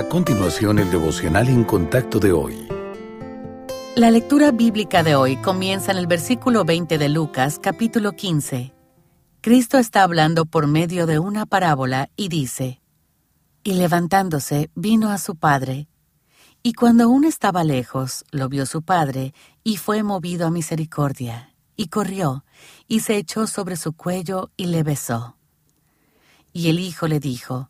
A continuación, el devocional en contacto de hoy. La lectura bíblica de hoy comienza en el versículo 20 de Lucas, capítulo 15. Cristo está hablando por medio de una parábola y dice, Y levantándose, vino a su padre. Y cuando aún estaba lejos, lo vio su padre, y fue movido a misericordia, y corrió, y se echó sobre su cuello y le besó. Y el hijo le dijo,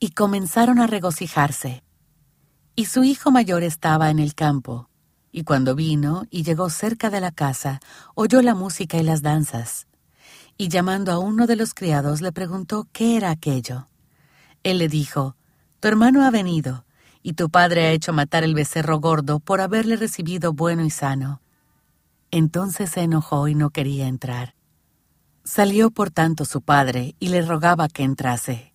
y comenzaron a regocijarse. Y su hijo mayor estaba en el campo, y cuando vino y llegó cerca de la casa, oyó la música y las danzas. Y llamando a uno de los criados le preguntó qué era aquello. Él le dijo, Tu hermano ha venido, y tu padre ha hecho matar el becerro gordo por haberle recibido bueno y sano. Entonces se enojó y no quería entrar. Salió por tanto su padre y le rogaba que entrase.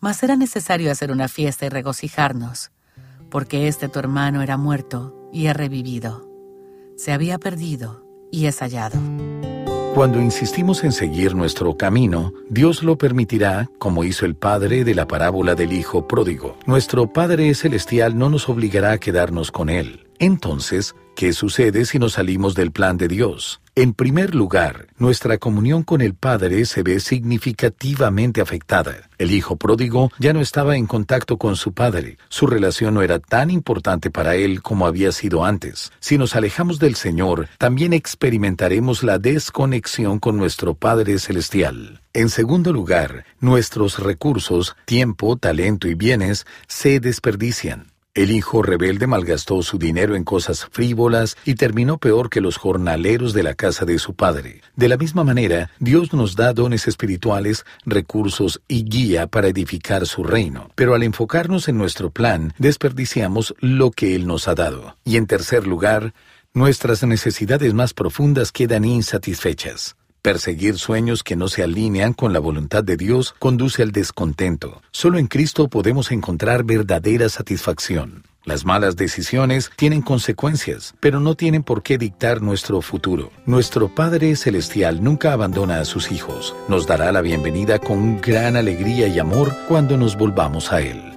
mas era necesario hacer una fiesta y regocijarnos, porque este tu hermano era muerto y ha revivido. Se había perdido y es hallado. Cuando insistimos en seguir nuestro camino, Dios lo permitirá, como hizo el Padre de la parábola del Hijo pródigo. Nuestro Padre Celestial no nos obligará a quedarnos con Él. Entonces, ¿qué sucede si nos salimos del plan de Dios? En primer lugar, nuestra comunión con el Padre se ve significativamente afectada. El Hijo pródigo ya no estaba en contacto con su Padre. Su relación no era tan importante para él como había sido antes. Si nos alejamos del Señor, también experimentaremos la desconexión con nuestro Padre Celestial. En segundo lugar, nuestros recursos, tiempo, talento y bienes se desperdician. El hijo rebelde malgastó su dinero en cosas frívolas y terminó peor que los jornaleros de la casa de su padre. De la misma manera, Dios nos da dones espirituales, recursos y guía para edificar su reino. Pero al enfocarnos en nuestro plan, desperdiciamos lo que Él nos ha dado. Y en tercer lugar, nuestras necesidades más profundas quedan insatisfechas. Perseguir sueños que no se alinean con la voluntad de Dios conduce al descontento. Solo en Cristo podemos encontrar verdadera satisfacción. Las malas decisiones tienen consecuencias, pero no tienen por qué dictar nuestro futuro. Nuestro Padre Celestial nunca abandona a sus hijos. Nos dará la bienvenida con gran alegría y amor cuando nos volvamos a Él.